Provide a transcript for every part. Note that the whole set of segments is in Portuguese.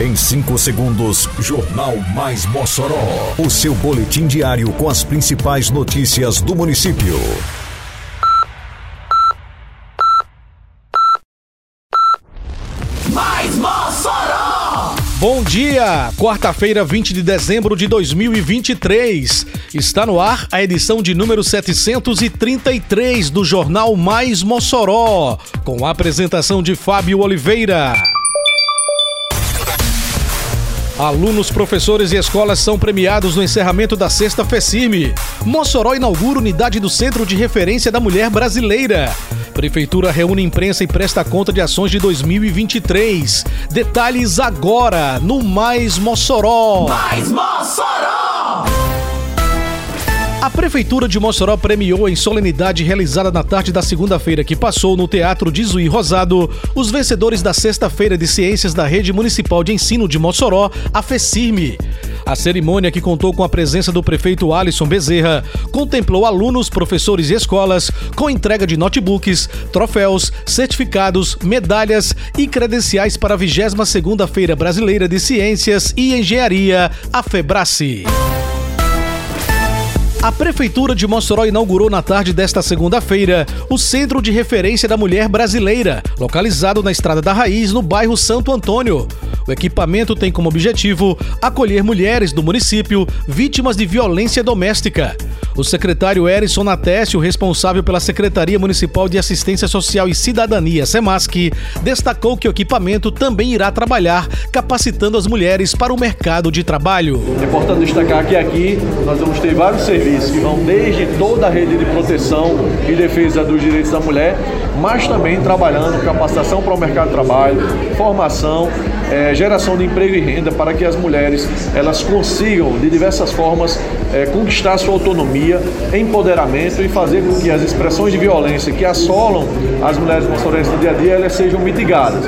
Em 5 segundos, Jornal Mais Mossoró. O seu boletim diário com as principais notícias do município. Mais Mossoró! Bom dia! Quarta-feira, 20 de dezembro de 2023. Está no ar a edição de número 733 do Jornal Mais Mossoró, com a apresentação de Fábio Oliveira. Alunos, professores e escolas são premiados no encerramento da sexta FECIRME. Mossoró inaugura unidade do Centro de Referência da Mulher Brasileira. Prefeitura reúne imprensa e presta conta de ações de 2023. Detalhes agora no Mais Mossoró. Mais Mossoró! A Prefeitura de Mossoró premiou em solenidade realizada na tarde da segunda-feira que passou no Teatro de Zuí Rosado os vencedores da Sexta-feira de Ciências da Rede Municipal de Ensino de Mossoró, a FECIRME. A cerimônia, que contou com a presença do prefeito Alisson Bezerra, contemplou alunos, professores e escolas com entrega de notebooks, troféus, certificados, medalhas e credenciais para a 22ª Feira Brasileira de Ciências e Engenharia, a FEBRACE. A Prefeitura de Mossoró inaugurou na tarde desta segunda-feira o Centro de Referência da Mulher Brasileira, localizado na Estrada da Raiz, no bairro Santo Antônio. O equipamento tem como objetivo acolher mulheres do município vítimas de violência doméstica. O secretário Erison Natécio, responsável pela Secretaria Municipal de Assistência Social e Cidadania, SEMASC, destacou que o equipamento também irá trabalhar capacitando as mulheres para o mercado de trabalho. É importante destacar que aqui nós vamos ter vários serviços que vão desde toda a rede de proteção e defesa dos direitos da mulher, mas também trabalhando capacitação para o mercado de trabalho, formação, é, geração de emprego e renda para que as mulheres elas consigam de diversas formas é, conquistar sua autonomia, empoderamento e fazer com que as expressões de violência que assolam as mulheres moçorenses no dia a dia elas sejam mitigadas.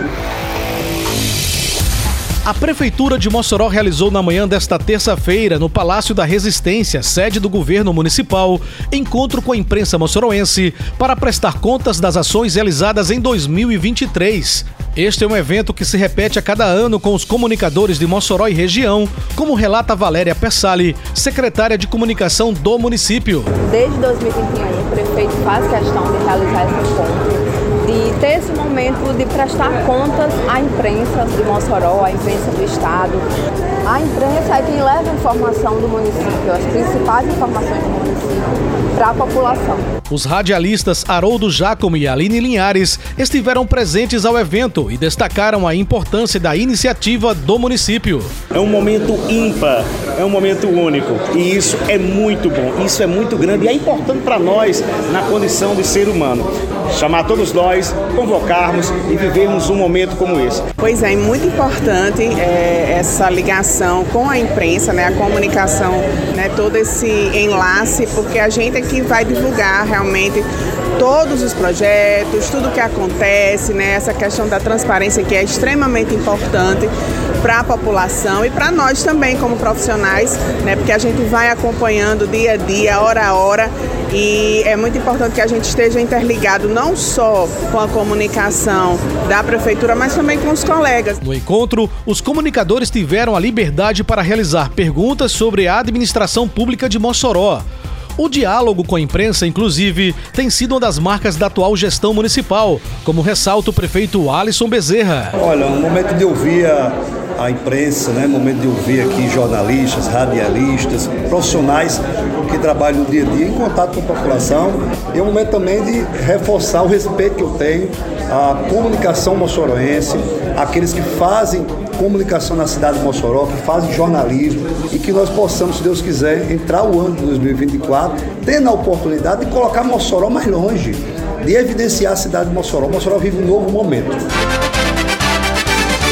A Prefeitura de Mossoró realizou na manhã desta terça-feira, no Palácio da Resistência, sede do governo municipal, encontro com a imprensa moçoroense para prestar contas das ações realizadas em 2023. Este é um evento que se repete a cada ano com os comunicadores de Mossoró e região, como relata Valéria Persali, secretária de comunicação do município. Desde 2021, o prefeito faz questão de realizar esse encontro de ter esse momento de prestar contas à imprensa de Mossoró, à imprensa do Estado. A imprensa é quem leva a informação do município, as principais informações do município para a população. Os radialistas Haroldo Jacomo e Aline Linhares estiveram presentes ao evento e destacaram a importância da iniciativa do município. É um momento ímpar, é um momento único e isso é muito bom, isso é muito grande e é importante para nós na condição de ser humano. Chamar todos nós, convocarmos e vivermos um momento como esse. Pois é, muito importante é, essa ligação com a imprensa, né, a comunicação, né, todo esse enlace, porque a gente é que vai divulgar realmente todos os projetos, tudo que acontece, né, essa questão da transparência que é extremamente importante para a população e para nós também como profissionais, né, porque a gente vai acompanhando dia a dia, hora a hora e é muito importante que a gente esteja interligado não só com a comunicação da prefeitura, mas também com os colegas. No encontro, os comunicadores tiveram a liberdade para realizar perguntas sobre a administração pública de Mossoró. O diálogo com a imprensa, inclusive, tem sido uma das marcas da atual gestão municipal, como ressalta o prefeito Alisson Bezerra. Olha, um momento de ouvir a, a imprensa, né? momento de ouvir aqui jornalistas, radialistas, profissionais que trabalham no dia a dia em contato com a população. E é um momento também de reforçar o respeito que eu tenho à comunicação moçoroense, aqueles que fazem comunicação na cidade de Mossoró, que fazem jornalismo e que nós possamos, se Deus quiser, entrar o ano de 2024 tendo a oportunidade de colocar Mossoró mais longe, de evidenciar a cidade de Mossoró. Mossoró vive um novo momento.